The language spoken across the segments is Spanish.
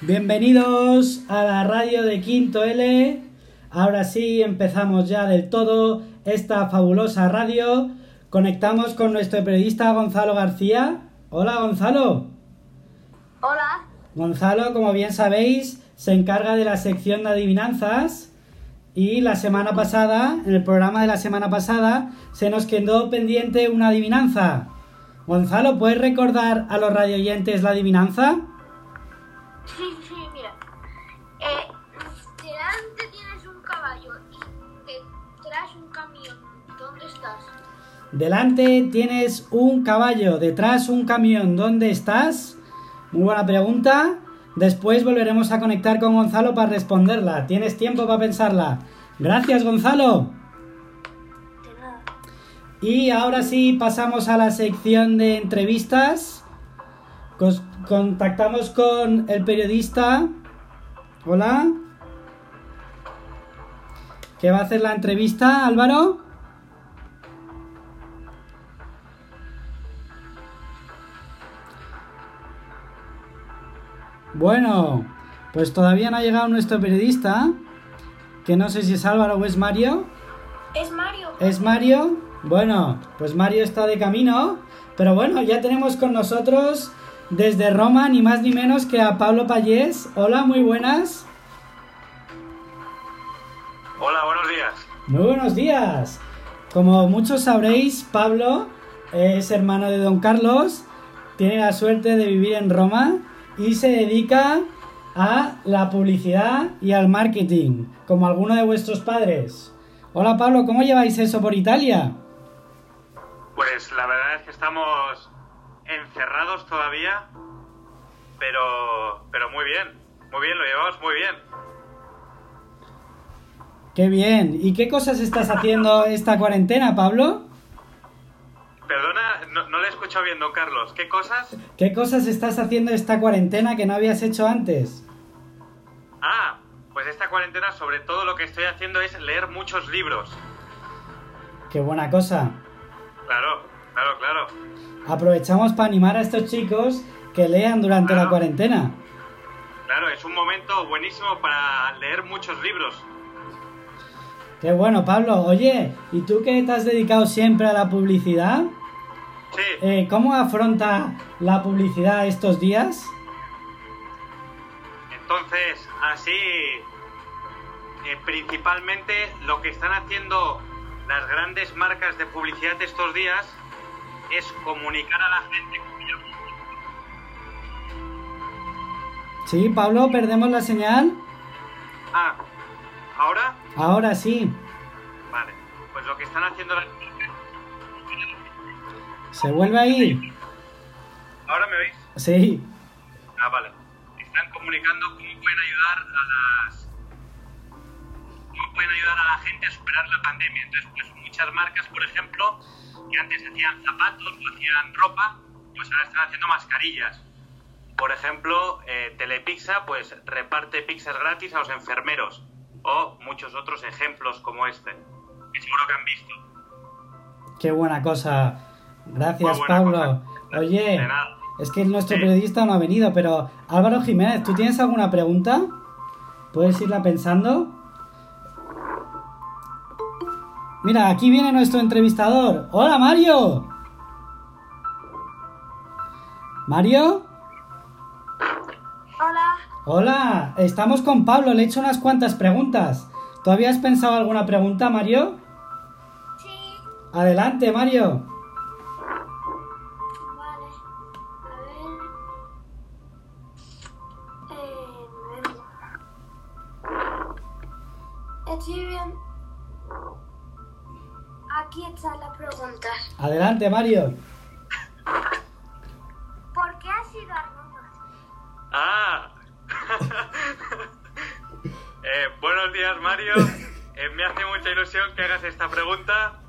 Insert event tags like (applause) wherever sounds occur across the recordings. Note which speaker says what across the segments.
Speaker 1: Bienvenidos a la radio de Quinto L. Ahora sí empezamos ya del todo esta fabulosa radio. Conectamos con nuestro periodista Gonzalo García. Hola Gonzalo.
Speaker 2: Hola.
Speaker 1: Gonzalo, como bien sabéis, se encarga de la sección de adivinanzas y la semana pasada, en el programa de la semana pasada, se nos quedó pendiente una adivinanza. Gonzalo, ¿puedes recordar a los radioyentes la adivinanza?
Speaker 2: Sí, sí, mira. Eh, delante tienes un caballo y detrás un camión. ¿Dónde estás?
Speaker 1: Delante tienes un caballo, detrás un camión. ¿Dónde estás? Muy buena pregunta. Después volveremos a conectar con Gonzalo para responderla. Tienes tiempo para pensarla. Gracias, Gonzalo.
Speaker 2: De nada.
Speaker 1: Y ahora sí pasamos a la sección de entrevistas. Contactamos con el periodista. Hola. ¿Qué va a hacer la entrevista, Álvaro? Bueno, pues todavía no ha llegado nuestro periodista, que no sé si es Álvaro o es Mario.
Speaker 2: Es Mario.
Speaker 1: ¿Es Mario? Bueno, pues Mario está de camino. Pero bueno, ya tenemos con nosotros desde Roma ni más ni menos que a Pablo Payés. Hola, muy buenas.
Speaker 3: Hola, buenos días.
Speaker 1: Muy buenos días. Como muchos sabréis, Pablo es hermano de Don Carlos, tiene la suerte de vivir en Roma y se dedica a la publicidad y al marketing, como alguno de vuestros padres. Hola Pablo, ¿cómo lleváis eso por Italia?
Speaker 3: Pues la verdad es que estamos encerrados todavía, pero, pero muy bien, muy bien, lo llevamos muy bien.
Speaker 1: Qué bien. ¿Y qué cosas estás haciendo esta cuarentena, Pablo?
Speaker 3: Perdona, no, no le escucho bien, don Carlos. ¿Qué cosas?
Speaker 1: ¿Qué cosas estás haciendo esta cuarentena que no habías hecho antes?
Speaker 3: Ah, pues esta cuarentena sobre todo lo que estoy haciendo es leer muchos libros.
Speaker 1: Qué buena cosa.
Speaker 3: Claro, claro, claro.
Speaker 1: Aprovechamos para animar a estos chicos que lean durante la cuarentena.
Speaker 3: Claro, es un momento buenísimo para leer muchos libros.
Speaker 1: Qué bueno, Pablo. Oye, ¿y tú que te has dedicado siempre a la publicidad?
Speaker 3: Sí,
Speaker 1: Eh, ¿Cómo afronta la publicidad estos días?
Speaker 3: Entonces, así, eh, principalmente lo que están haciendo las grandes marcas de publicidad estos días es comunicar a la gente.
Speaker 1: Sí, Pablo, perdemos la señal.
Speaker 3: Ah, ahora,
Speaker 1: Ahora sí.
Speaker 3: vale, pues lo que están haciendo las...
Speaker 1: ¿Se vuelve a ir?
Speaker 3: ¿Ahora me oís?
Speaker 1: Sí.
Speaker 3: Ah, vale. Están comunicando cómo pueden ayudar a las... cómo pueden ayudar a la gente a superar la pandemia. Entonces, pues muchas marcas, por ejemplo, que antes hacían zapatos o hacían ropa, pues ahora están haciendo mascarillas. Por ejemplo, eh, Telepizza, pues reparte pizzas gratis a los enfermeros. O muchos otros ejemplos como este, que seguro que han visto.
Speaker 1: Qué buena cosa. Gracias,
Speaker 3: buena
Speaker 1: Pablo.
Speaker 3: cosa.
Speaker 1: Oye, es que nuestro
Speaker 3: Sí.
Speaker 1: periodista no ha venido, pero Álvaro Jiménez, ¿tú tienes alguna pregunta? ¿Puedes irla pensando? Mira, aquí viene nuestro entrevistador. Hola, Mario. Mario.
Speaker 2: Hola.
Speaker 1: Hola, estamos con Pablo, le he hecho unas cuantas preguntas. ¿Tú habías pensado alguna pregunta, Mario?
Speaker 2: Sí.
Speaker 1: Adelante, Mario. Adelante, Mario.
Speaker 2: ¿Por qué has ido a Roma?
Speaker 3: Ah. (laughs) Eh, buenos días, Mario. Eh, me hace mucha ilusión que hagas esta pregunta.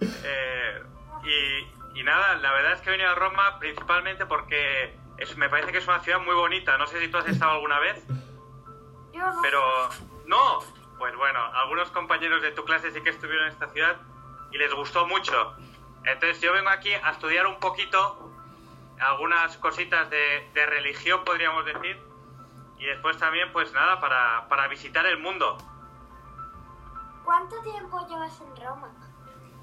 Speaker 3: Eh, y, y nada, la verdad es que he venido a Roma principalmente porque es- me parece que es una ciudad muy bonita. No sé si tú has estado alguna vez,
Speaker 2: Yo no.
Speaker 3: pero... No, pues bueno, algunos compañeros de tu clase sí que estuvieron en esta ciudad y les gustó mucho. Entonces yo vengo aquí a estudiar un poquito algunas cositas de, de religión, podríamos decir, y después también, pues nada, para, para visitar el mundo.
Speaker 2: ¿Cuánto tiempo llevas en Roma?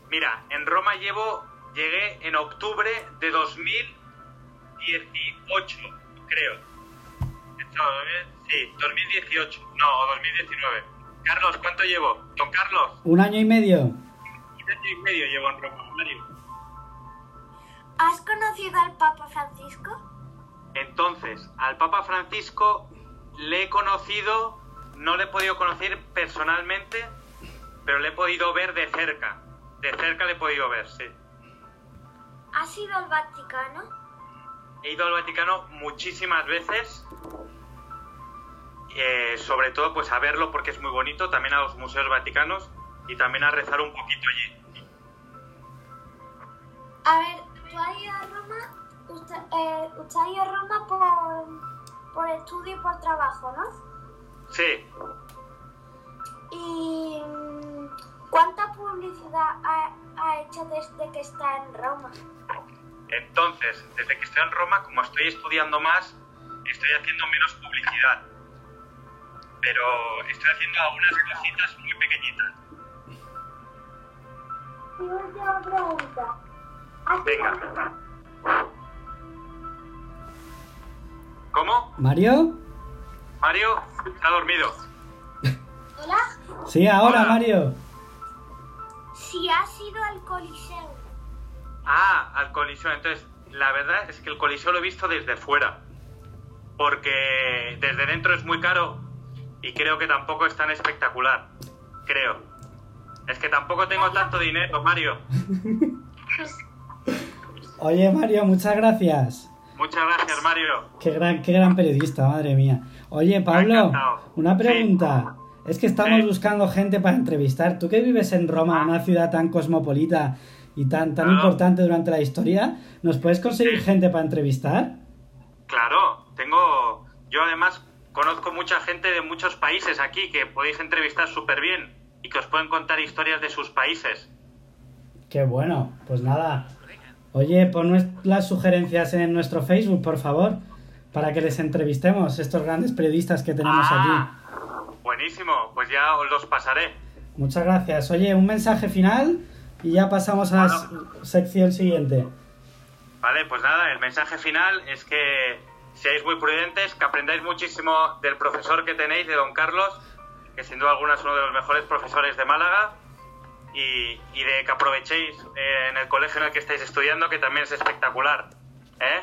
Speaker 3: Mira, en Roma llevo, llegué en octubre de 2018, creo. Eh, Sí, 2018, no, 2019. Carlos, ¿cuánto llevo? Don Carlos,
Speaker 1: Un año y medio.
Speaker 3: Un año y medio llevo en Roma, Mario.
Speaker 2: ¿Has conocido al Papa Francisco?
Speaker 3: Entonces, al Papa Francisco le he conocido, no le he podido conocer personalmente, pero le he podido ver de cerca. De cerca le he podido ver, sí.
Speaker 2: ¿Has ido al Vaticano?
Speaker 3: He ido al Vaticano muchísimas veces, eh, sobre todo pues a verlo porque es muy bonito, también a los museos vaticanos y también a rezar un poquito allí.
Speaker 2: A ver, tú has ido a Roma, usted, eh, usted ha ido a Roma por, por estudio y por trabajo, ¿no?
Speaker 3: Sí,
Speaker 2: ¿Y mm, cuánta publicidad ha, ha hecho desde que está en Roma?
Speaker 3: entonces, desde que estoy en Roma, como estoy estudiando más, estoy haciendo menos publicidad. Pero estoy haciendo algunas cositas muy pequeñitas.
Speaker 2: Última pregunta. ¿Has
Speaker 3: Venga. ¿Cómo?
Speaker 1: ¿Mario?
Speaker 3: Mario se ha dormido.
Speaker 2: Hola.
Speaker 1: Sí, ahora,
Speaker 3: Hola.
Speaker 1: Mario.
Speaker 2: Si has ido al Coliseo.
Speaker 3: Ah, al Coliseo. Entonces, la verdad es que el Coliseo lo he visto desde fuera. Porque desde dentro es muy caro y creo que tampoco es tan espectacular. Creo. Es que tampoco tengo tanto dinero, Mario.
Speaker 1: Oye, Mario, muchas gracias.
Speaker 3: Muchas gracias, Mario.
Speaker 1: Qué gran, qué gran periodista, madre mía. Oye, Pablo, una
Speaker 3: Sí.
Speaker 1: pregunta. Es que estamos
Speaker 3: Sí.
Speaker 1: buscando gente para entrevistar. Tú que vives en Roma,
Speaker 3: Ah.
Speaker 1: una ciudad tan cosmopolita y tan, tan importante durante la historia, ¿nos puedes conseguir
Speaker 3: Sí.
Speaker 1: gente para entrevistar?
Speaker 3: Claro, tengo. Yo además conozco mucha gente de muchos países aquí que podéis entrevistar súper bien y que os pueden contar historias de sus países.
Speaker 1: Qué bueno, pues nada. Oye, pon las sugerencias en nuestro Facebook, por favor, para que les entrevistemos, estos grandes periodistas que tenemos
Speaker 3: Ah,
Speaker 1: aquí.
Speaker 3: Buenísimo, pues ya os los pasaré.
Speaker 1: Muchas gracias. Oye, un mensaje final y ya pasamos a la sección siguiente.
Speaker 3: Vale, pues nada, el mensaje final es que seáis muy prudentes, que aprendáis muchísimo del profesor que tenéis, de don Carlos, que sin duda alguna es uno de los mejores profesores de Málaga, y, y de que aprovechéis eh, en el colegio en el que estáis estudiando, que también es espectacular. ¿Eh?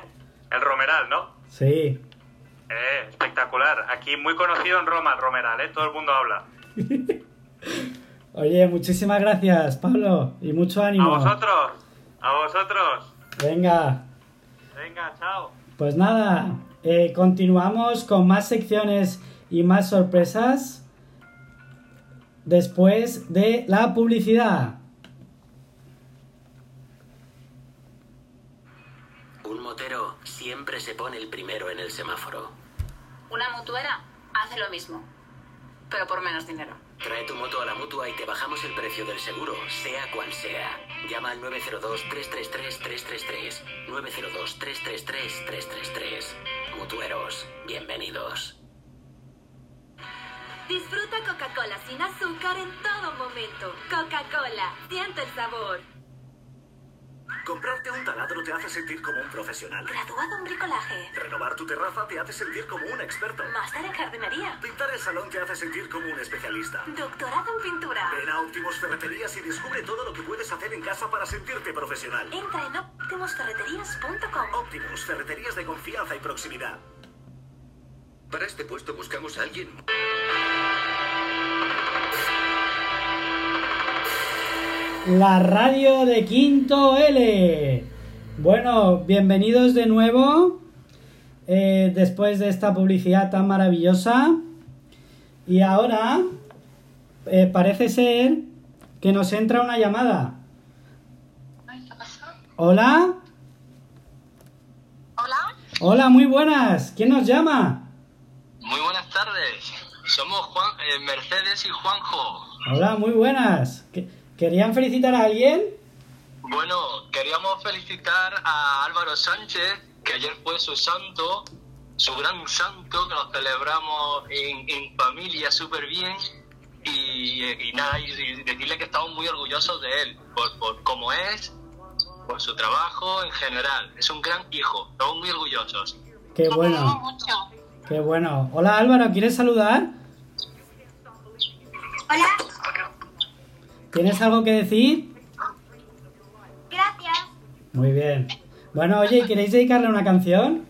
Speaker 3: El Romeral, ¿no?
Speaker 1: Sí.
Speaker 3: Eh, espectacular. Aquí muy conocido en Roma, el Romeral, ¿eh? Todo el mundo habla. (laughs)
Speaker 1: Oye, muchísimas gracias, Pablo, y mucho
Speaker 3: A
Speaker 1: ánimo.
Speaker 3: vosotros, a vosotros.
Speaker 1: Venga,
Speaker 3: Venga, chao.
Speaker 1: pues nada, eh, continuamos con más secciones y más sorpresas después de la publicidad.
Speaker 4: Un motero siempre se pone el primero en el semáforo.
Speaker 5: Una mutuera hace lo mismo, pero por menos dinero.
Speaker 4: Trae tu moto a la mutua y te bajamos el precio del seguro, sea cual sea. Llama al 902-333-333. 902-333-333. Mutueros, bienvenidos.
Speaker 6: Disfruta Coca-Cola sin azúcar en todo momento. Coca-Cola, siente el sabor.
Speaker 7: Comprarte un taladro te hace sentir como un profesional.
Speaker 6: Graduado en bricolaje.
Speaker 7: Renovar tu terraza te hace sentir como un experto.
Speaker 6: Máster en jardinería.
Speaker 7: Pintar el salón te hace sentir como un especialista.
Speaker 6: Doctorado en pintura.
Speaker 7: Ven a Optimus Ferreterías y descubre todo lo que puedes hacer en casa para sentirte profesional.
Speaker 6: Entra en optimusferreterías.com.
Speaker 7: Optimus, ferreterías de confianza y proximidad.
Speaker 8: Para este puesto buscamos a alguien
Speaker 1: La radio de Quinto L. Bueno, bienvenidos de nuevo eh, después de esta publicidad tan maravillosa. Y ahora eh, parece ser que nos entra una llamada. Hola.
Speaker 9: Hola,
Speaker 1: Hola, muy buenas. ¿Quién nos llama?
Speaker 9: Tardes. Somos Juan, eh, Mercedes y Juanjo.
Speaker 1: Hola, muy buenas. ¿Qué- ¿Querían felicitar a alguien?
Speaker 9: Bueno, queríamos felicitar a Álvaro Sánchez, que ayer fue su santo, su gran santo, que lo celebramos en, en familia súper bien. Y, y nada, y, y decirle que estamos muy orgullosos de él, por, por cómo es, por su trabajo en general. Es un gran hijo, estamos muy orgullosos.
Speaker 1: Qué bueno. Qué bueno. Hola Álvaro, ¿quieres saludar?
Speaker 2: Hola,
Speaker 1: ¿Tienes algo que decir?
Speaker 2: gracias.
Speaker 1: Muy bien. Bueno, oye, ¿queréis dedicarle una canción?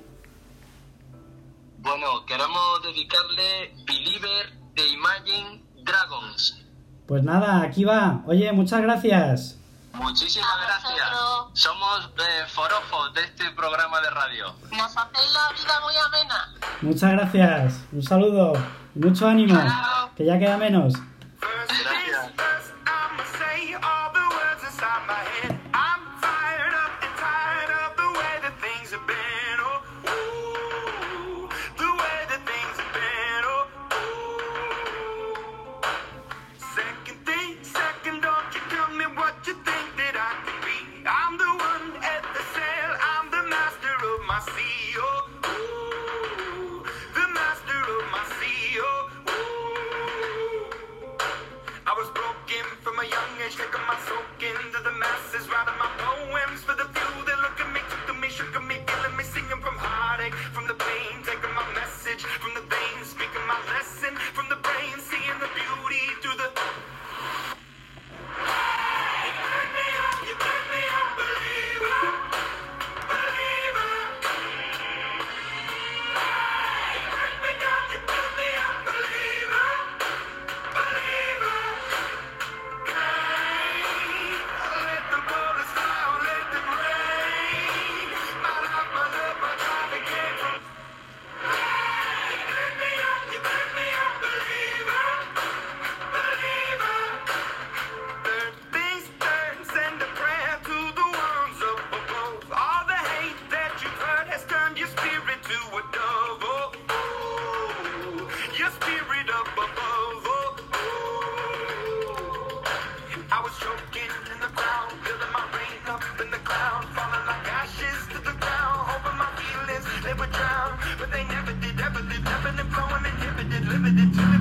Speaker 9: Bueno, queremos dedicarle Believer de Imagine Dragons.
Speaker 1: Pues nada, aquí va. Oye, muchas gracias.
Speaker 9: Muchísimas gracias. Somos eh, forofos de este programa de radio.
Speaker 5: Nos hacéis la vida muy amena.
Speaker 1: Muchas gracias. Un saludo. Mucho ánimo. Que ya queda menos.
Speaker 9: Gracias.
Speaker 10: devam edin.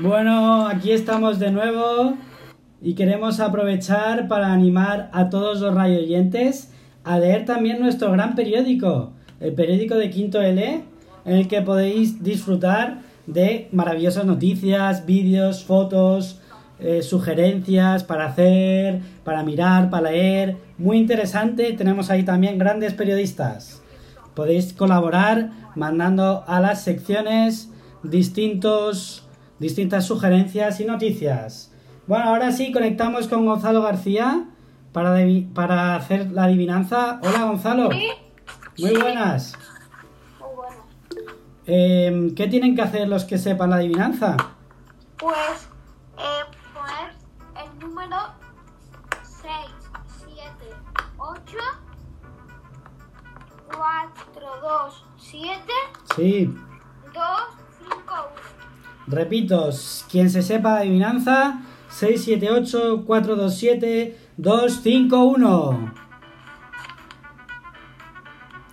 Speaker 1: Bueno, aquí estamos de nuevo y queremos aprovechar para animar a todos los radioyentes a leer también nuestro gran periódico, el periódico de Quinto L, en el que podéis disfrutar de maravillosas noticias, vídeos, fotos, eh, sugerencias para hacer, para mirar, para leer. Muy interesante, tenemos ahí también grandes periodistas. Podéis colaborar mandando a las secciones distintos, distintas sugerencias y noticias. Bueno, ahora sí conectamos con Gonzalo García para, para hacer la adivinanza. Hola Gonzalo. Muy buenas.
Speaker 2: Muy buenas.
Speaker 1: Eh, ¿Qué tienen que hacer los que sepan la adivinanza?
Speaker 2: Pues eh, poner el número 6, 7,
Speaker 1: 8, 4,
Speaker 2: 2, 7. Sí.
Speaker 1: 2, Repito, quien se sepa de adivinanza, 678 427 251.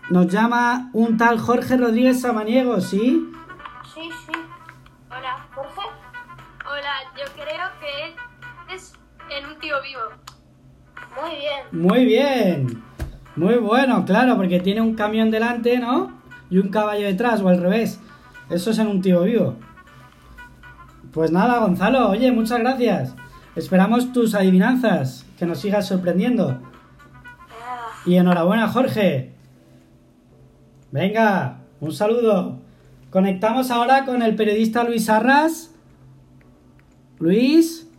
Speaker 1: Nos llama un tal Jorge Rodríguez Samaniego, ¿sí?
Speaker 2: Sí, sí. Hola, Jorge.
Speaker 11: Hola, yo creo que es en un tío vivo.
Speaker 2: Muy bien.
Speaker 1: Muy bien. Muy bueno, claro, porque tiene un camión delante, ¿no? Y un caballo detrás, o al revés. Eso es en un tío vivo. Pues nada, Gonzalo, oye, muchas gracias. Esperamos tus adivinanzas, que nos sigas sorprendiendo. Y enhorabuena, Jorge. Venga, un saludo. Conectamos ahora con el periodista Luis Arras. Luis.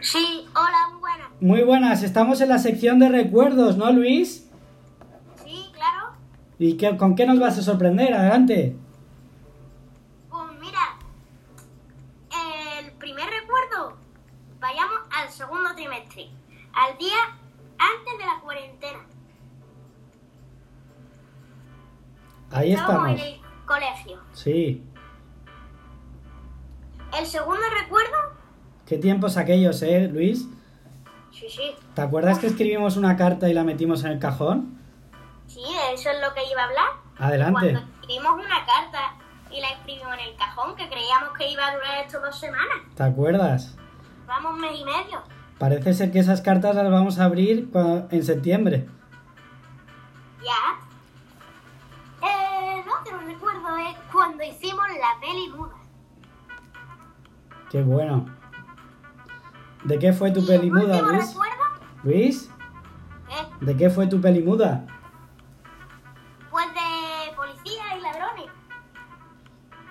Speaker 2: Sí, hola, muy buena.
Speaker 1: Muy buenas, estamos en la sección de recuerdos, ¿no, Luis?
Speaker 2: Sí, claro.
Speaker 1: ¿Y qué, con qué nos vas a sorprender? Adelante.
Speaker 2: Pues mira, el primer recuerdo, vayamos al segundo trimestre, al día antes de la cuarentena.
Speaker 1: Ahí estamos.
Speaker 2: en el colegio.
Speaker 1: Sí.
Speaker 2: El segundo recuerdo,
Speaker 1: Qué tiempos aquellos, ¿eh, Luis?
Speaker 2: sí, sí,
Speaker 1: ¿Te acuerdas que escribimos una carta y la metimos en el cajón?
Speaker 2: sí, de eso es lo que iba a hablar.
Speaker 1: Adelante.
Speaker 2: Cuando escribimos una carta y la escribimos en el cajón, que creíamos que iba a durar esto dos semanas.
Speaker 1: ¿Te acuerdas?
Speaker 2: Vamos mes y medio.
Speaker 1: Parece ser que esas cartas las vamos a abrir en septiembre.
Speaker 2: Ya. Eh, El otro recuerdo es cuando hicimos la peli muda.
Speaker 1: Qué bueno. ¿De qué fue tu peli
Speaker 2: el
Speaker 1: muda, Luis?
Speaker 2: recuerdo
Speaker 1: Luis,
Speaker 2: es
Speaker 1: ¿de qué fue tu peli muda?
Speaker 2: pues de policía y ladrones.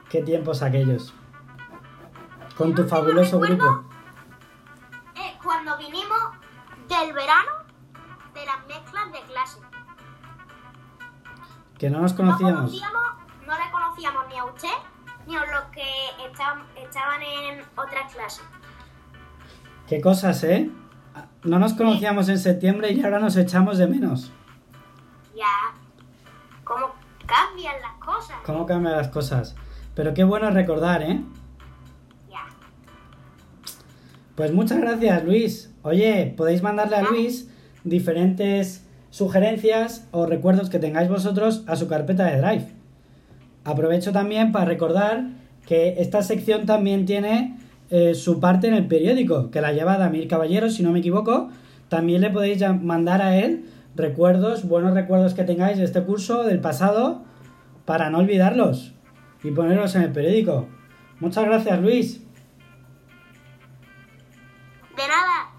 Speaker 1: ¿Qué tiempos aquellos? Con tu fabuloso
Speaker 2: recuerdo
Speaker 1: grupo. Que no nos
Speaker 2: No
Speaker 1: conocíamos.
Speaker 2: conocíamos, no le conocíamos ni a usted ni a los que estaban, estaban en otras clases.
Speaker 1: Qué cosas, ¿eh? No nos conocíamos en septiembre y ahora nos echamos de menos.
Speaker 2: Ya. ¿Cómo cambian las cosas?
Speaker 1: ¿Cómo cambian las cosas? Pero qué bueno recordar, ¿eh?
Speaker 2: Ya.
Speaker 1: Pues muchas gracias, Luis. Oye, podéis mandarle a Luis diferentes sugerencias o recuerdos que tengáis vosotros a su carpeta de Drive. Aprovecho también para recordar que esta sección también tiene eh, su parte en el periódico, que la lleva Damir Caballero, si no me equivoco. También le podéis mandar a él recuerdos, buenos recuerdos que tengáis de este curso, del pasado, para no olvidarlos y ponerlos en el periódico. Muchas gracias, Luis.
Speaker 2: De nada.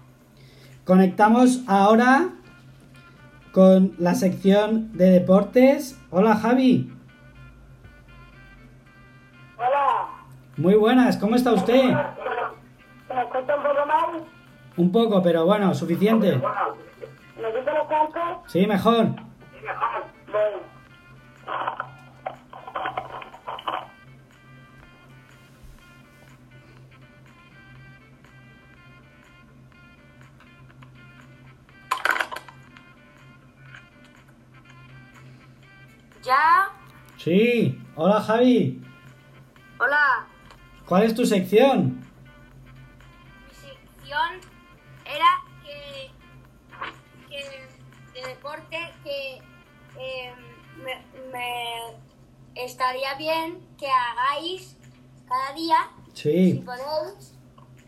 Speaker 1: Conectamos ahora con la sección de deportes. Hola Javi.
Speaker 12: Hola,
Speaker 1: Muy buenas, ¿cómo está usted?
Speaker 12: ¿me escucha un poco mal?
Speaker 1: Un poco, pero bueno, suficiente.
Speaker 12: ¿Me quito los?
Speaker 1: Sí, mejor.
Speaker 12: Bueno.
Speaker 2: Ya.
Speaker 1: Sí, hola Javi.
Speaker 2: Hola.
Speaker 1: ¿Cuál es tu sección?
Speaker 2: Mi sección era que, que de deporte que eh, me, me estaría bien que hagáis cada día, si
Speaker 1: Sí,
Speaker 2: podéis,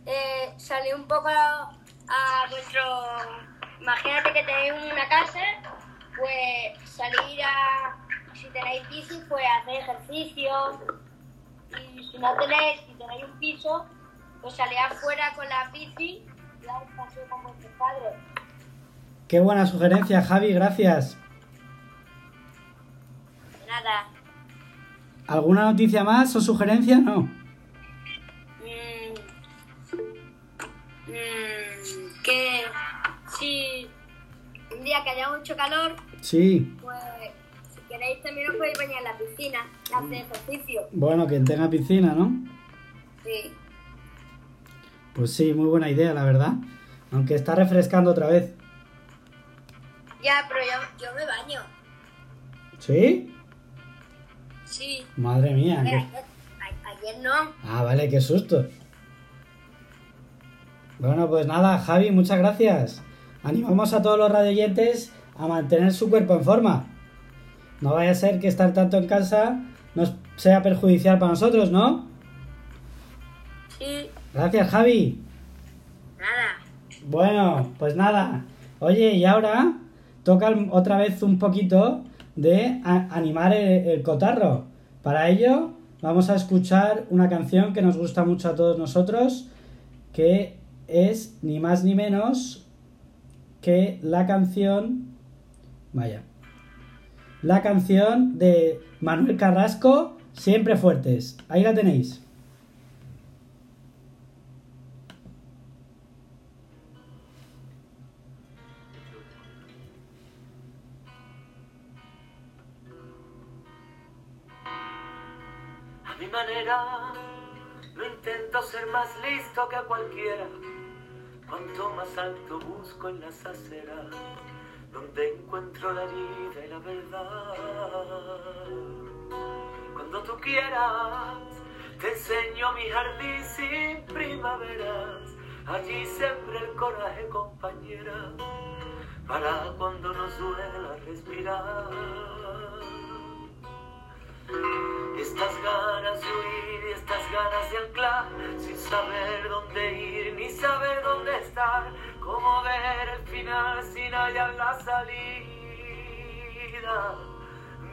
Speaker 2: eh, salir un poco a, a vuestro... Imagínate que tenéis una casa, pues salir a... Si tenéis bici, pues hacer ejercicio. Y si no tenéis, si tenéis un piso, pues salir afuera con la bici y un paseo con vuestros padres.
Speaker 1: qué buena sugerencia Javi, gracias.
Speaker 2: De nada.
Speaker 1: ¿Alguna noticia más o sugerencia? No.
Speaker 2: Mm, mm, que si un día que haya mucho calor,
Speaker 1: Sí,
Speaker 2: pues queréis también os podéis bañar en la piscina, hacer ejercicio.
Speaker 1: bueno, quien tenga piscina, ¿no?
Speaker 2: Sí.
Speaker 1: Pues sí, muy buena idea, la verdad. Aunque está refrescando otra vez.
Speaker 2: Ya, pero yo, yo me baño.
Speaker 1: ¿Sí? Madre mía.
Speaker 2: Ayer, ayer no.
Speaker 1: Ah, vale, qué susto. Bueno, pues nada, Javi, muchas gracias. Animamos a todos los radioyentes a mantener su cuerpo en forma. No vaya a ser que estar tanto en casa nos sea perjudicial para nosotros, ¿no?
Speaker 2: Sí,
Speaker 1: Gracias, Javi.
Speaker 2: nada.
Speaker 1: Bueno, pues nada. Oye, y ahora toca otra vez un poquito de animar el, el cotarro. Para ello, vamos a escuchar una canción que nos gusta mucho a todos nosotros, que es ni más ni menos que la canción. Vaya. La canción de Manuel Carrasco, Siempre Fuertes. Ahí la tenéis.
Speaker 13: A mi manera, no intento ser más listo que cualquiera. Cuanto más alto busco en las aceras, donde encuentro la vida y la verdad. Cuando tú quieras, te enseño mi jardín sin primaveras. Allí siempre el coraje, compañera, para cuando nos duela respirar. Estas ganas de huir y estas ganas de anclar, sin saber dónde ir ni saber dónde estar, cómo ver el final sin hallar la salida.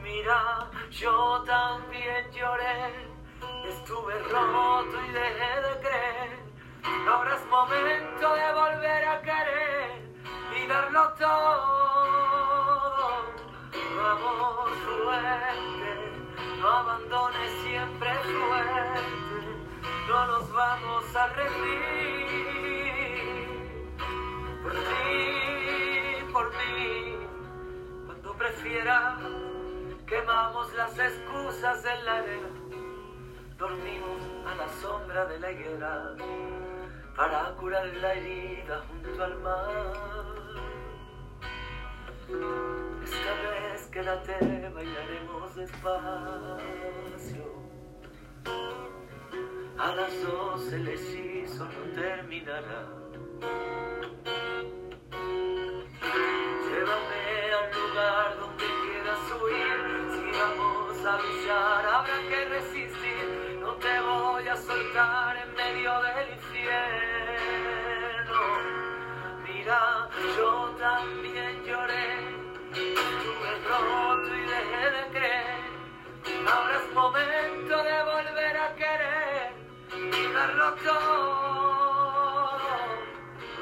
Speaker 13: Mira, yo también lloré, estuve roto y dejé de creer. Ahora es momento de volver a querer y darlo todo. Vamos fuerte, no abandones siempre fuerte, no nos vamos a rendir. Por ti, por mí, cuando prefieras, quemamos las excusas en la arena, dormimos a la sombra de la higuera para curar la herida junto al mar. Esta vez quédate, bailaremos despacio. A las doce el hechizo no terminará. Llévame al lugar donde quieras huir. Si vamos a luchar, habrá que resistir. No te voy a soltar en medio del infierno. Mira, yo también lloré. Roto y dejé de creer. Ahora es momento de volver a querer y darlo todo.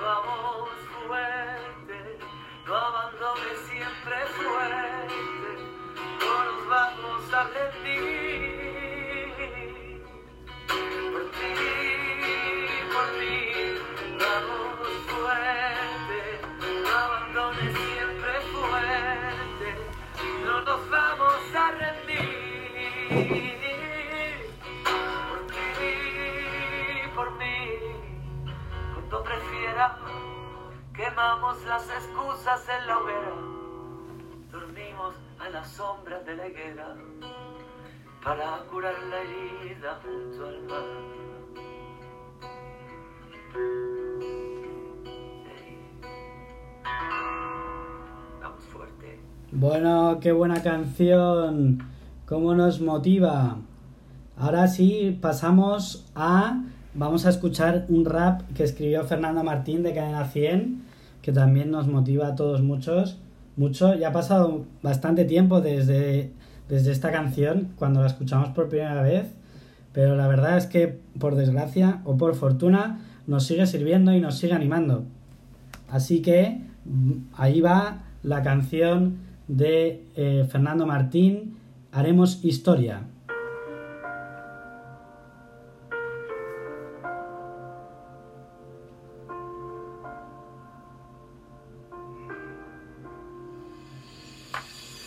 Speaker 13: Vamos fuerte, no abandones siempre fuerte. No nos vamos a rendir. Quemamos las excusas en la hoguera. Dormimos a la sombra de la higuera para curar la herida junto al mar. Vamos fuerte.
Speaker 1: Bueno, qué buena canción. Cómo nos motiva. Ahora sí, pasamos a... Vamos a escuchar un rap que escribió Fernando Martín de Cadena 100, que también nos motiva a todos muchos. Mucho. Ya ha pasado bastante tiempo desde, desde esta canción, cuando la escuchamos por primera vez. Pero la verdad es que, por desgracia o por fortuna, nos sigue sirviendo y nos sigue animando. Así que mm, ahí va la canción de eh, Fernando Martín, Haremos Historia.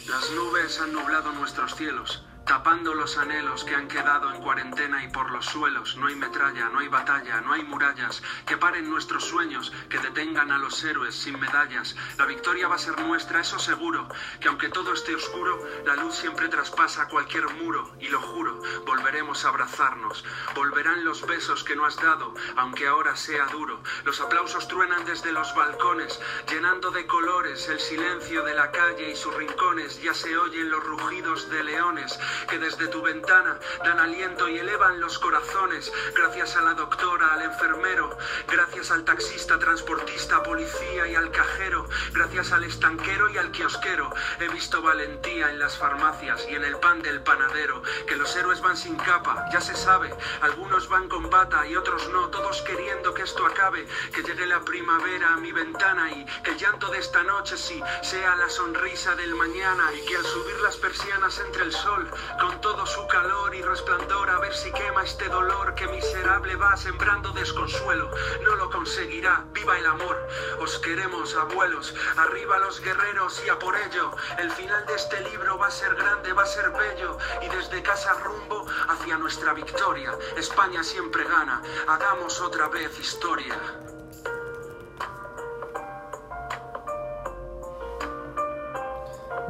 Speaker 14: Las nubes han nublado nuestros cielos. Tapando los anhelos que han quedado en cuarentena y por los suelos. No hay metralla, no hay batalla, no hay murallas que paren nuestros sueños, que detengan a los héroes sin medallas. La victoria va a ser nuestra, eso seguro, que aunque todo esté oscuro, la luz siempre traspasa cualquier muro y lo juro, volveremos a abrazarnos. Volverán los besos que no has dado, aunque ahora sea duro. Los aplausos truenan desde los balcones, llenando de colores el silencio de la calle y sus rincones. Ya se oyen los rugidos de leones que desde tu ventana dan aliento y elevan los corazones. Gracias a la doctora, al enfermero, gracias al taxista, transportista, policía y al cajero, gracias al estanquero y al kiosquero. He visto valentía en las farmacias y en el pan del panadero, que los héroes van sin capa, ya se sabe, algunos van con bata y otros no, todos queriendo que esto acabe, que llegue la primavera a mi ventana y que el llanto de esta noche sí sea la sonrisa del mañana y que al subir las persianas entre el sol con todo su calor y resplandor a ver si quema este dolor que miserable va sembrando desconsuelo. No lo conseguirá, viva el amor. Os queremos, abuelos, arriba los guerreros y a por ello. El final de este libro va a ser grande, va a ser bello y desde casa rumbo hacia nuestra victoria. España siempre gana, hagamos otra vez historia.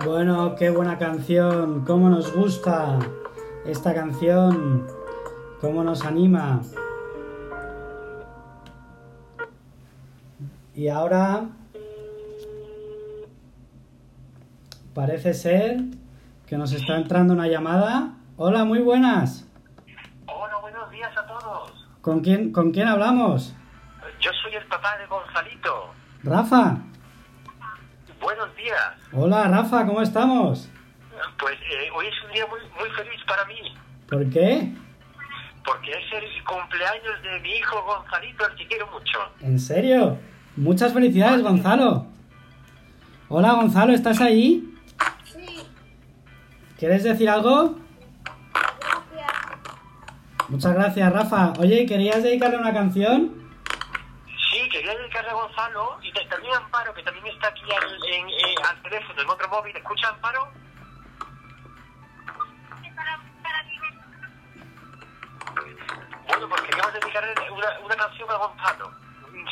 Speaker 1: Bueno, qué buena canción, cómo nos gusta esta canción, cómo nos anima. Y ahora parece ser que nos está entrando una llamada. Hola, muy buenas.
Speaker 15: Hola, buenos días a todos.
Speaker 1: ¿Con quién, con quién hablamos?
Speaker 15: Yo soy el papá de Gonzalito.
Speaker 1: Rafa. Hola, Rafa, ¿cómo estamos?
Speaker 15: Pues eh, hoy es un día muy, muy feliz para mí,
Speaker 1: ¿Por qué?
Speaker 15: porque es el cumpleaños de mi hijo Gonzalito, al que quiero mucho.
Speaker 1: ¿En serio? Muchas felicidades, Gonzalo. Hola, Gonzalo, ¿estás ahí?
Speaker 2: Sí,
Speaker 1: ¿Quieres decir algo?
Speaker 2: gracias.
Speaker 1: Muchas gracias, Rafa. Oye, ¿querías dedicarle una canción?
Speaker 15: A Gonzalo y te- también a Amparo, que también está aquí al, en, eh, al teléfono, en otro móvil. ¿Escucha, Amparo? Bueno, pues queríamos dedicarle una, una canción a Gonzalo.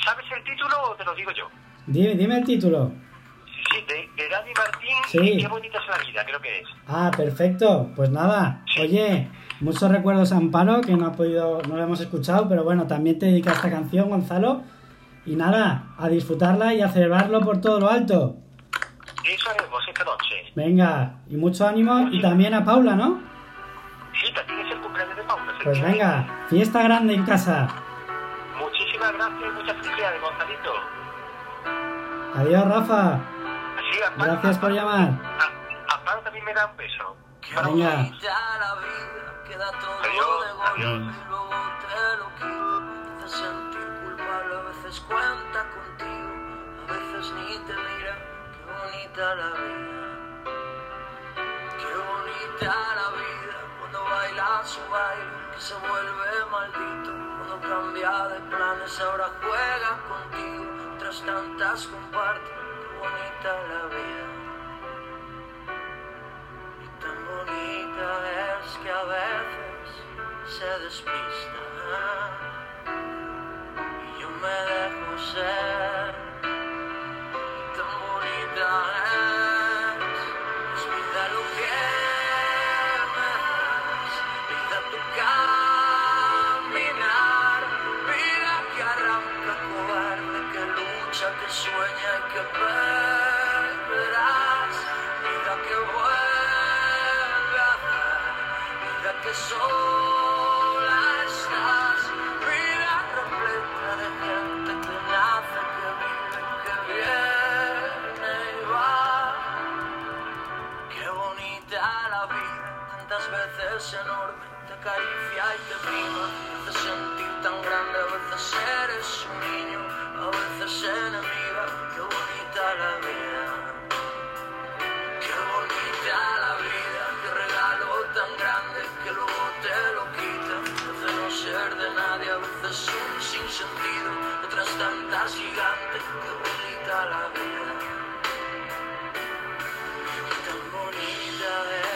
Speaker 15: ¿Sabes el título o te lo digo yo?
Speaker 1: Dime, dime el título.
Speaker 15: Sí, de, de Dani Martín
Speaker 1: Sí.
Speaker 15: Qué bonita es la vida, creo que es.
Speaker 1: Ah, perfecto. Pues nada. Oye, muchos recuerdos a Amparo que no ha podido, no lo hemos escuchado, pero bueno, también te dedica esta canción, Gonzalo. Y nada, a disfrutarla y a celebrarlo por todo lo alto.
Speaker 15: Eso haremos esta noche.
Speaker 1: Venga, y mucho ánimo. Y también a Paula, ¿no?
Speaker 15: Sí, también es el cumpleaños de Paula.
Speaker 1: Pues venga, fiesta grande en casa.
Speaker 15: Muchísimas gracias y muchas felicidades, Gonzalito.
Speaker 1: Adiós, Rafa.
Speaker 15: Sí, Amparo,
Speaker 1: Gracias por llamar.
Speaker 15: a- Amparo también me da un beso.
Speaker 1: Venga.
Speaker 15: Adiós,
Speaker 13: de golpe
Speaker 15: adiós.
Speaker 13: La vida, qué bonita la vida. Cuando baila su baile, que se vuelve maldito. Cuando cambia de planes, ahora juega contigo. Tras tantas comparte, qué bonita la vida. Y tan bonita es que a veces se despista y yo me dejo ser. Y veces un sinsentido, otras tantas gigantes. Qué bonita la vida. Y tan bonita es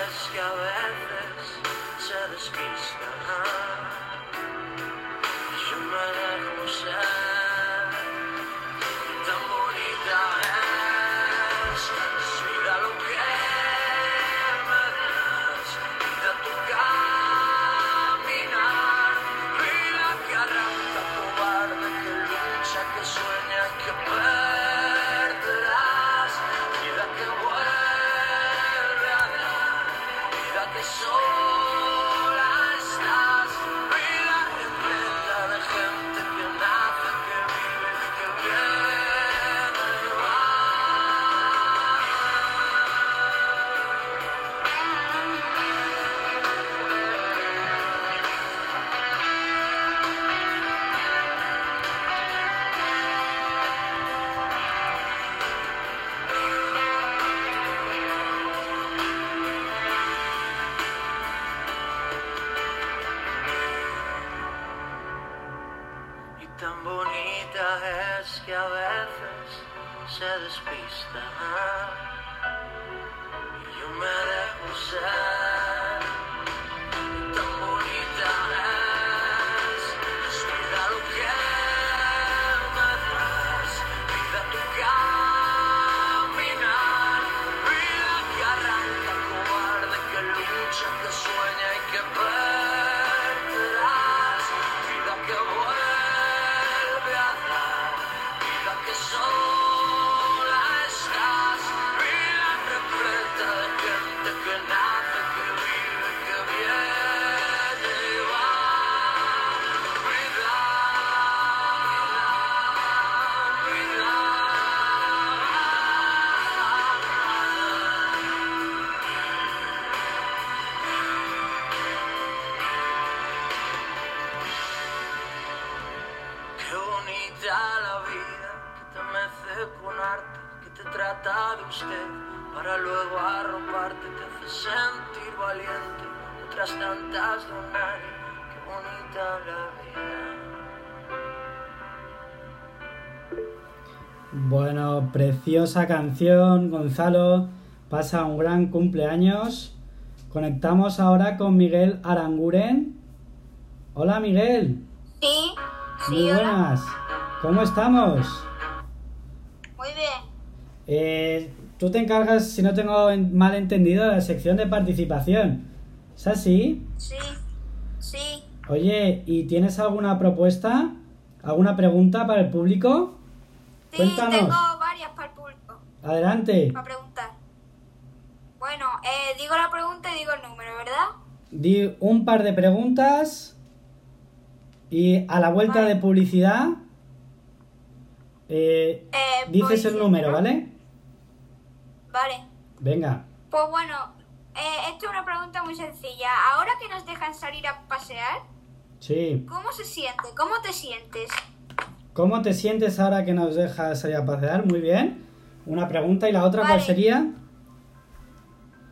Speaker 1: preciosa canción, Gonzalo. Pasa un gran cumpleaños. Conectamos ahora con Miguel Aranguren. Hola Miguel.
Speaker 16: Sí,
Speaker 1: Muy
Speaker 16: sí, hola.
Speaker 1: buenas. ¿Cómo estamos?
Speaker 16: Muy bien.
Speaker 1: Eh, tú te encargas, si no tengo en- mal entendido, de la sección de participación. ¿Es así?
Speaker 16: Sí, sí.
Speaker 1: Oye, ¿y tienes alguna propuesta? ¿Alguna pregunta para el público?
Speaker 16: Sí,
Speaker 1: Cuéntanos.
Speaker 16: tengo varias para el público.
Speaker 1: Adelante.
Speaker 16: Para preguntar. Bueno, eh, digo la pregunta y digo el número, ¿verdad?
Speaker 1: Di un par de preguntas y a la vuelta de publicidad eh,
Speaker 16: Eh,
Speaker 1: dices el número, ¿vale?
Speaker 16: Vale.
Speaker 1: Venga.
Speaker 16: Pues bueno, eh, esto es una pregunta muy sencilla. Ahora que nos dejan salir a pasear,
Speaker 1: Sí.
Speaker 16: ¿cómo se siente? ¿Cómo te sientes?
Speaker 1: ¿Cómo te sientes ahora que nos dejas salir a pasear? Muy bien. Una pregunta y la otra, ¿cuál sería?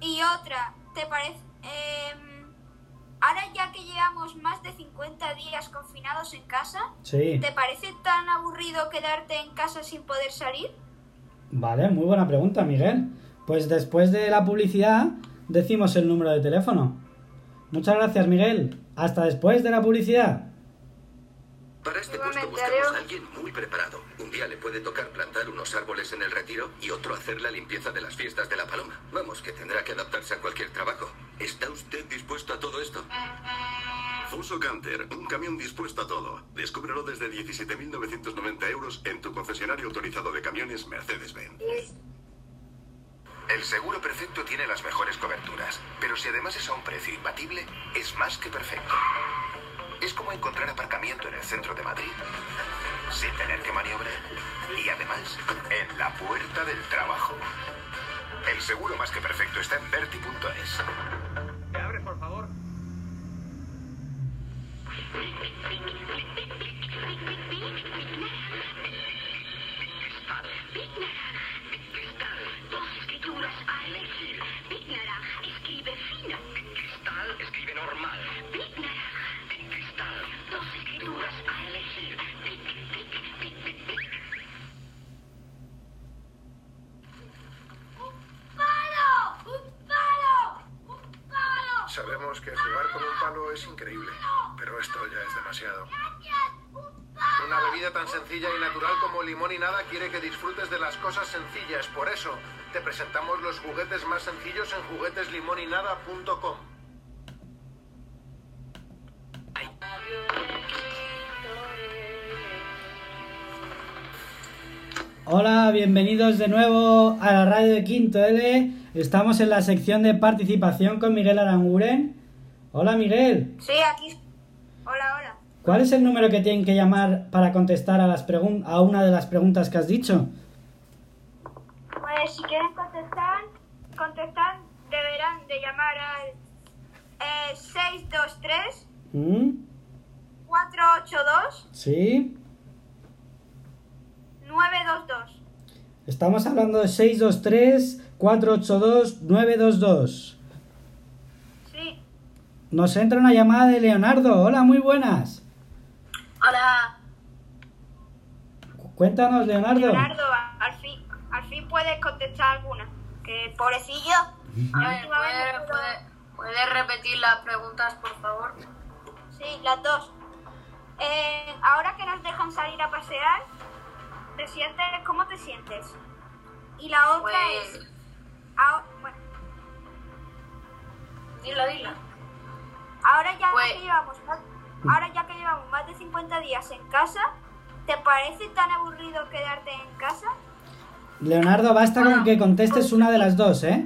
Speaker 16: Y otra, ¿te parece... em, ahora ya que llevamos más de 50 días confinados en casa,
Speaker 1: Sí.
Speaker 16: ¿te parece tan aburrido quedarte en casa sin poder salir?
Speaker 1: Vale, muy buena pregunta, Miguel. Pues después de la publicidad decimos el número de teléfono. Muchas gracias, Miguel. Hasta después de la publicidad.
Speaker 17: Para este puesto buscamos a alguien muy preparado. Un día le puede tocar plantar unos árboles en el retiro y otro hacer la limpieza de las fiestas de la paloma. Vamos, que tendrá que adaptarse a cualquier trabajo. ¿Está usted dispuesto a todo esto?
Speaker 8: Fuso Canter, un camión dispuesto a todo. Descúbrelo desde 17.990 euros en tu concesionario autorizado de camiones Mercedes-Benz.
Speaker 18: El seguro perfecto tiene las mejores coberturas, pero si además es a un precio imbatible, es más que perfecto. Es como encontrar aparcamiento en el centro de Madrid, sin tener que maniobrar, y además en la puerta del trabajo. El seguro más que perfecto está en verti.es.
Speaker 19: presentamos los juguetes más sencillos en jugueteslimonynada.com.
Speaker 1: Hola, bienvenidos de nuevo a la radio de Quinto L. Estamos en la sección de participación con Miguel Aranguren. Hola, Miguel.
Speaker 16: Sí, aquí. Hola, hola.
Speaker 1: ¿Cuál es el número que tienen que llamar para contestar a, las pregun- a una de las preguntas que has dicho?
Speaker 16: Pues si quieren contestar, contestar deberán de llamar al eh, 623
Speaker 1: ¿Mm?
Speaker 16: 482
Speaker 1: ¿Sí?
Speaker 16: 922.
Speaker 1: Estamos hablando de 623-482-922.
Speaker 16: Sí.
Speaker 1: Nos entra una llamada de Leonardo. Hola, muy buenas.
Speaker 20: Hola.
Speaker 1: Cuéntanos, Leonardo.
Speaker 16: Leonardo, al fin, al fin puedes contestar alguna. Que pobrecillo.
Speaker 11: A ver, ¿puede, puede, puede repetir las preguntas, por favor?
Speaker 16: Sí, las dos. Eh, ahora que nos dejan salir a pasear, ¿te sientes, ¿cómo te sientes? Y la otra
Speaker 11: Pues-
Speaker 16: es... ahora- bueno,
Speaker 11: Dila, dila.
Speaker 16: ahora ya
Speaker 11: Pues-
Speaker 16: que llevamos más, ahora ya que llevamos más de 50 días en casa, ¿te parece tan aburrido quedarte en casa?
Speaker 1: Leonardo, basta con que contestes una de las dos, ¿eh?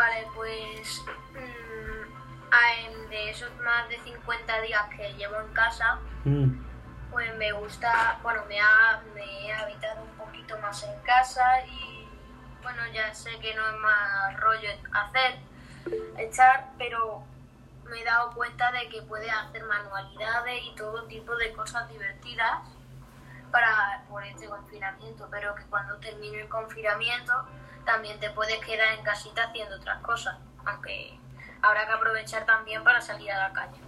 Speaker 11: Vale, pues mm, de esos más de 50 días que llevo en casa,
Speaker 1: Mm.
Speaker 11: pues me gusta, bueno, me ha, me he habitado un poquito más en casa y bueno, ya sé que no es más rollo hacer, echar, pero me he dado cuenta de que puedes hacer manualidades y todo tipo de cosas divertidas para por este confinamiento, pero que cuando termine el confinamiento también te puedes quedar en casita haciendo otras cosas, aunque habrá que aprovechar también para salir a la calle.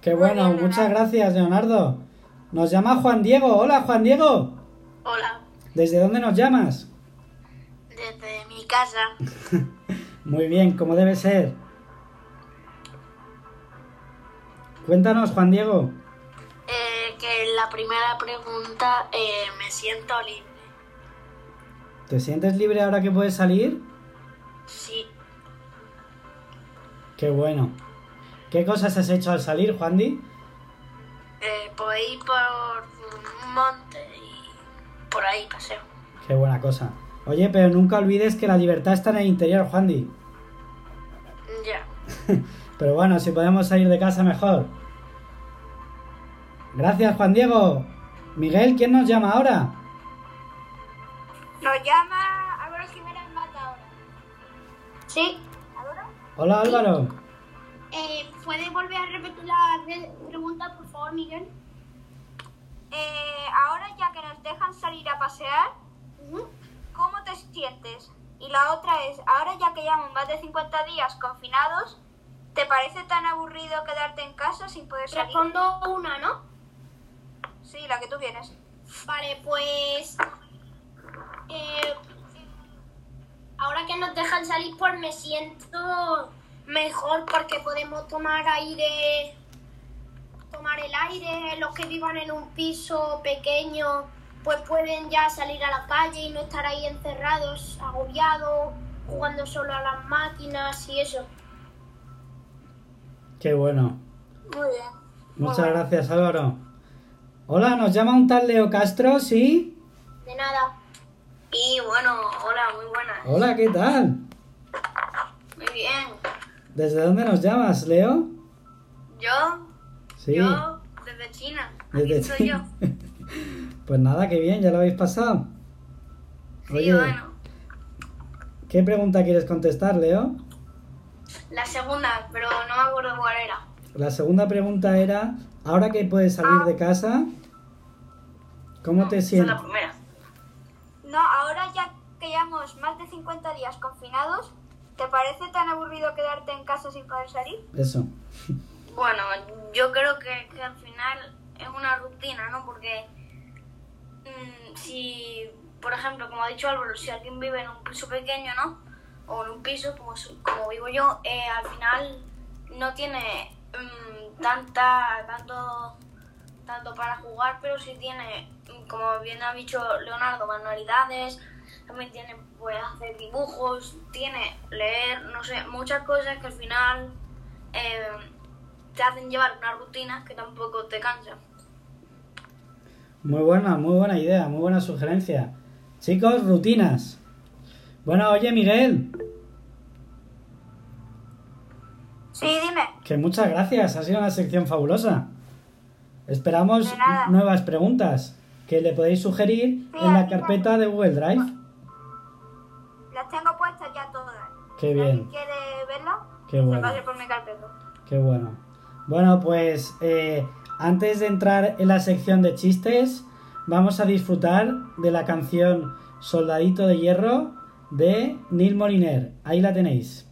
Speaker 1: Qué bueno, muchas gracias, Leonardo. Nos llama Juan Diego. Hola, Juan Diego.
Speaker 11: Hola,
Speaker 1: ¿Desde dónde nos llamas?
Speaker 11: desde mi casa. (laughs)
Speaker 1: Muy bien, como debe ser. Cuéntanos, Juan Diego.
Speaker 11: Eh, que la primera pregunta eh, me siento libre.
Speaker 1: ¿Te sientes libre ahora que puedes salir?
Speaker 11: Sí,
Speaker 1: Qué bueno. ¿Qué cosas has hecho al salir, Juan Di?
Speaker 11: eh, puedo ir por un monte y por ahí paseo.
Speaker 1: Qué buena cosa. Oye, pero nunca olvides que la libertad está en el interior, Juan Di.
Speaker 11: Ya. (laughs)
Speaker 1: Pero bueno, si podemos salir de casa mejor. Gracias, Juan Diego. Miguel, ¿quién nos llama ahora?
Speaker 16: Nos llama Álvaro Jiménez Mata ahora.
Speaker 2: Sí.
Speaker 1: Hola, Álvaro.
Speaker 2: Eh, ¿Puedes volver a repetir la re- pregunta, por favor, Miguel?
Speaker 16: Eh, ahora ya que nos dejan salir a pasear, ¿cómo te sientes? Y la otra es, ahora ya que llevamos más de 50 días confinados, ¿te parece tan aburrido quedarte en casa sin poder salir?
Speaker 2: Respondo una, ¿no?
Speaker 16: Sí, la que tú quieres.
Speaker 2: Vale, pues... eh, ahora que nos dejan salir, pues me siento mejor porque podemos tomar aire, tomar el aire. Los que vivan en un piso pequeño, pues pueden ya salir a la calle y no estar ahí encerrados, agobiados, jugando solo a las máquinas y eso.
Speaker 1: Qué bueno.
Speaker 2: Muy bien.
Speaker 1: Muchas gracias, Álvaro. Hola, nos llama un tal Leo Castro, ¿sí?
Speaker 2: De nada.
Speaker 11: Y bueno, hola, muy buenas.
Speaker 1: Hola, ¿qué tal?
Speaker 11: Muy bien.
Speaker 1: ¿Desde dónde nos llamas, Leo?
Speaker 11: Yo,
Speaker 1: Sí.
Speaker 11: yo, desde China.
Speaker 1: Desde
Speaker 11: Aquí soy yo. (laughs)
Speaker 1: Pues nada, qué bien, ya lo habéis pasado.
Speaker 11: Sí, bueno.
Speaker 1: ¿qué pregunta quieres contestar, Leo?
Speaker 11: La segunda, pero no me acuerdo cuál era.
Speaker 1: La segunda pregunta era, ahora que puedes salir de casa, ¿cómo te sientes?
Speaker 11: la primera.
Speaker 16: No, ahora ya que llevamos más de 50 días confinados, ¿te parece tan aburrido quedarte en casa sin poder salir?
Speaker 1: Eso.
Speaker 11: Bueno, yo creo que, que al final es una rutina, ¿no? Porque mm, si, por ejemplo, como ha dicho Álvaro, si alguien vive en un piso pequeño, ¿no? O en un piso como, su- como vivo yo, eh, al final no tiene mm, tanta, tanto, tanto para jugar, pero sí tiene, como bien ha dicho Leonardo, manualidades, también tiene, puede hacer dibujos, tiene leer, no sé, muchas cosas que al final eh, te hacen llevar una rutina que tampoco te cansa.
Speaker 1: Muy buena, muy buena idea, muy buena sugerencia. Chicos, rutinas. Bueno, oye, Miguel,
Speaker 16: Sí, dime.
Speaker 1: que muchas gracias, ha sido una sección fabulosa. Esperamos nuevas preguntas que le podéis sugerir en la carpeta de Google Drive.
Speaker 16: Las tengo puestas ya todas.
Speaker 1: Qué bien,
Speaker 16: quiere verlo,
Speaker 1: Qué
Speaker 16: se
Speaker 1: bueno.
Speaker 16: pase por mi carpeta.
Speaker 1: qué bueno. Bueno, pues eh, antes de entrar en la sección de chistes, vamos a disfrutar de la canción Soldadito de Hierro de Neil Moliner. Ahí la tenéis.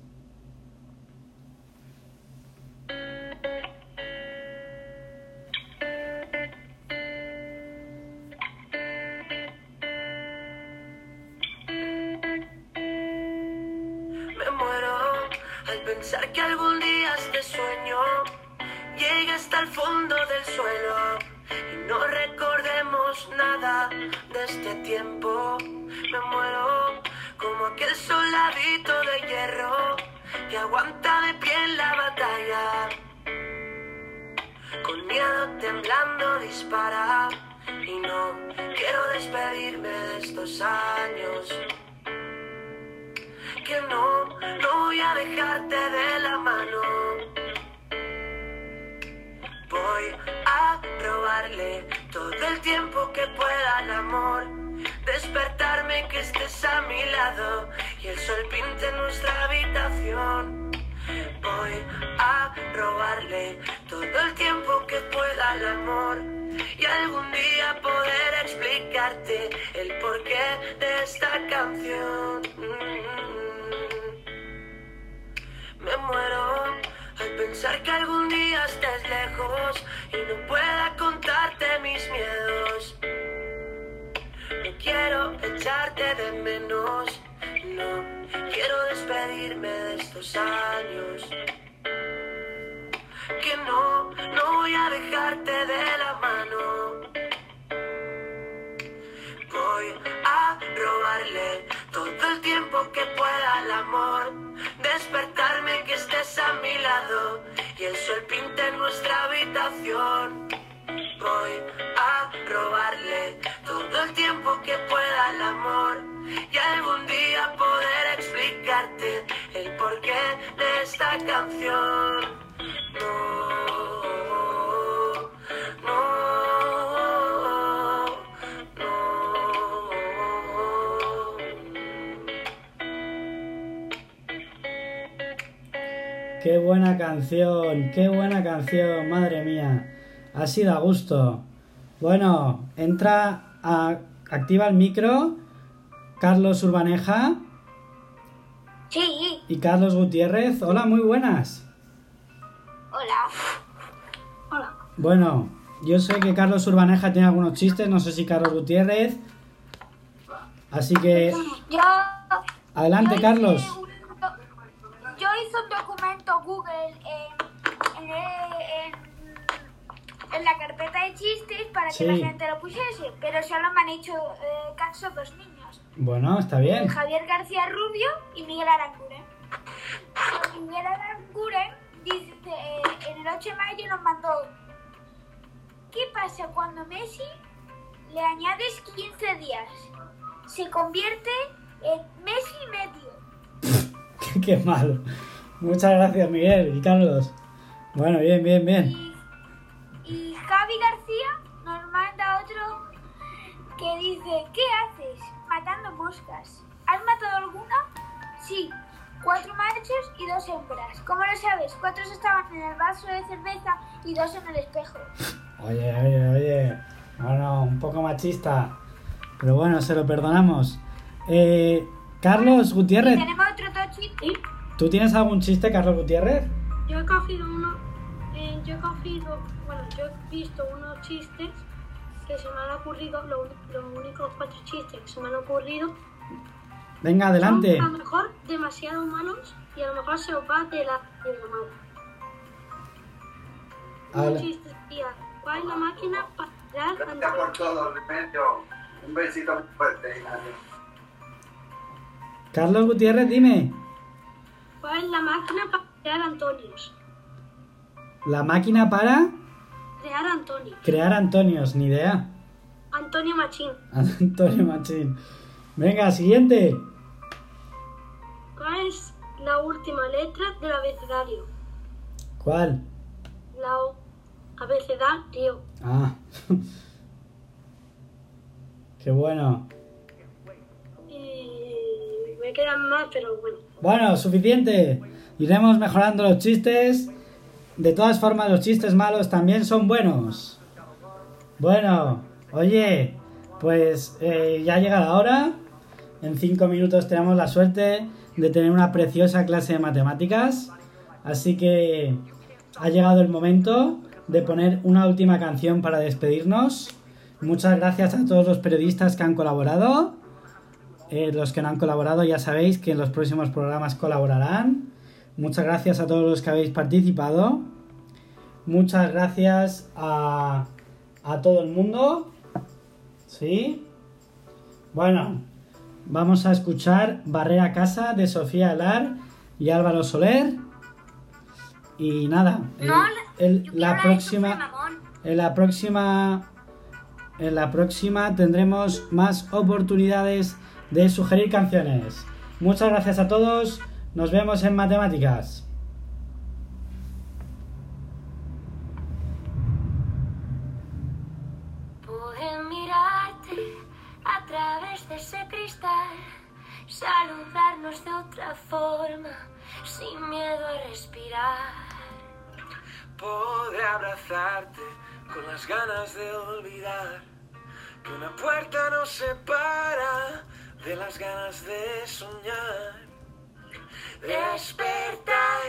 Speaker 20: Echarte de menos, no quiero despedirme de estos años. Que no, no voy a dejarte de la mano. Voy a robarle todo el tiempo que pueda al amor. Despertarme que estés a mi lado y el sol pinte nuestra habitación. Voy a robarle todo el tiempo que pueda al amor y algún día poder explicarte el porqué de esta canción. No, no,
Speaker 1: Qué buena canción, qué buena canción, madre mía. Ha sido a gusto. Bueno, entra a, activa el micro Carlos Urbaneja
Speaker 21: Sí.
Speaker 1: y Carlos Gutiérrez. Hola, muy buenas.
Speaker 21: Hola. Hola.
Speaker 1: Bueno, yo sé que Carlos Urbaneja tiene algunos chistes, no sé si Carlos Gutiérrez. Así que
Speaker 21: Yo.
Speaker 1: adelante,
Speaker 21: yo
Speaker 1: Carlos.
Speaker 21: un- yo hice un documento Google en, en, en- en la carpeta de chistes para
Speaker 1: Sí.
Speaker 21: que la gente lo pusiese, pero solo me han hecho eh, caso dos niños.
Speaker 1: Bueno, está bien.
Speaker 21: Javier García Rubio y Miguel Aranguren. Miguel Aranguren dice, eh, en el 8 de mayo nos mandó ¿Qué pasa cuando Messi le añades 15 días? Se convierte en Messi medio. (laughs)
Speaker 1: Qué malo. Muchas gracias, Miguel y Carlos. Bueno, bien, bien, bien.
Speaker 21: Y Javi García nos manda otro que dice, ¿qué haces? Matando moscas. ¿Has matado alguna? Sí, cuatro machos y dos hembras. ¿Cómo lo sabes? Cuatro estaban en el vaso de cerveza y dos en el espejo.
Speaker 1: Oye, oye, oye. Bueno, un poco machista. Pero bueno, se lo perdonamos. Eh, Carlos
Speaker 21: Y
Speaker 1: Gutiérrez,
Speaker 21: tenemos otro tochito.
Speaker 1: ¿tú tienes algún chiste, Carlos Gutiérrez?
Speaker 22: Yo he cogido uno, eh, yo he cogido, yo he visto unos chistes que se me han ocurrido, los únicos cuatro chistes que se me han ocurrido
Speaker 1: Venga, adelante.
Speaker 22: son a lo mejor demasiado malos y a lo mejor se os va de la, de la mano. Un chiste sería, ¿cuál es la máquina para tirar
Speaker 23: Gracias por todo, Remedio. Un besito muy fuerte, Ignacio.
Speaker 1: Carlos Gutiérrez, dime.
Speaker 22: ¿Cuál es la máquina para crear Antonios?
Speaker 1: La máquina para
Speaker 22: Crear Antonio.
Speaker 1: crear Antonios, ni idea.
Speaker 22: Antonio Machín.
Speaker 1: Antonio Machín. Venga, siguiente.
Speaker 22: ¿Cuál es la última letra del abecedario?
Speaker 1: ¿Cuál?
Speaker 22: La O. Abecedario.
Speaker 1: Ah. (laughs) Qué bueno.
Speaker 22: Y me quedan más, pero bueno.
Speaker 1: Bueno, suficiente. Iremos mejorando los chistes. De todas formas, los chistes malos también son buenos. Bueno, oye, pues eh, ya llega la hora. En cinco minutos tenemos la suerte de tener una preciosa clase de matemáticas. Así que ha llegado el momento de poner una última canción para despedirnos. Muchas gracias a todos los periodistas que han colaborado. Eh, los que no han colaborado ya sabéis que en los próximos programas colaborarán. Muchas gracias a todos los que habéis participado. Muchas gracias a, a todo el mundo. ¿Sí? Bueno, vamos a escuchar Barrera Casa de Sofía Alar y Álvaro Soler. Y nada, el- el- la próxima... En la próxima. En la próxima tendremos más oportunidades de sugerir canciones. Muchas gracias a todos. Nos vemos en matemáticas.
Speaker 13: Pude mirarte a través de ese cristal, saludarnos de otra forma, sin miedo a respirar.
Speaker 24: Podré abrazarte con las ganas de olvidar que una puerta nos separa de las ganas de soñar.
Speaker 13: Despertar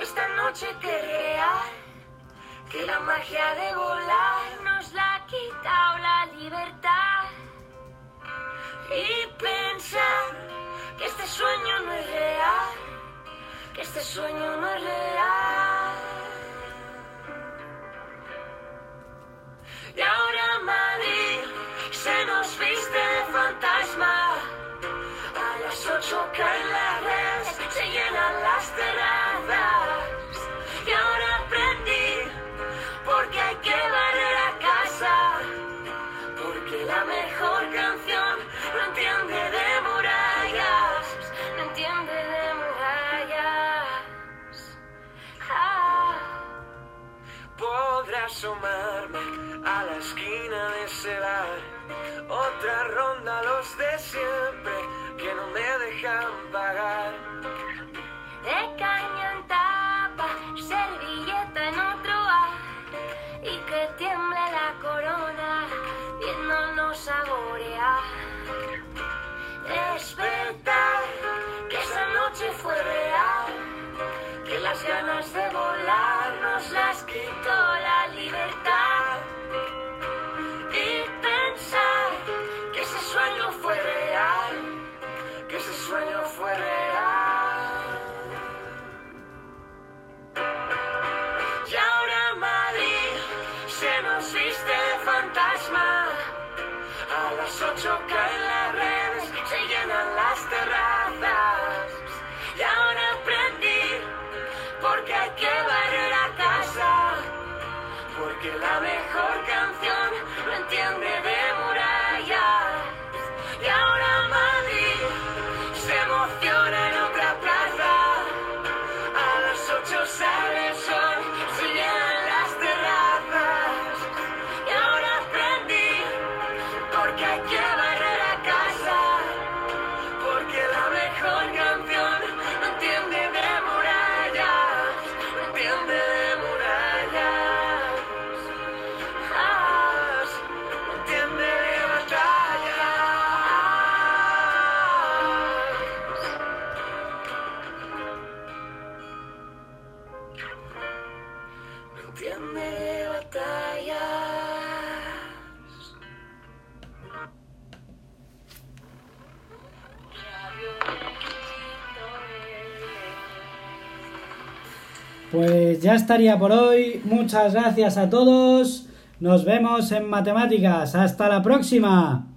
Speaker 13: esta noche que real, que la magia de volar nos la ha quitado la libertad. Y pensar que este sueño no es real, que este sueño no es real. Y ahora Madrid se nos viste de fantasma. A las ocho. Porque la mejor
Speaker 24: asomarme a la esquina de ese bar. Otra ronda los de siempre que no me dejan pagar.
Speaker 13: Ganas de volar nos las quitó la libertad.
Speaker 1: Ya estaría por hoy. Muchas gracias a todos. Nos vemos en matemáticas. Hasta la próxima.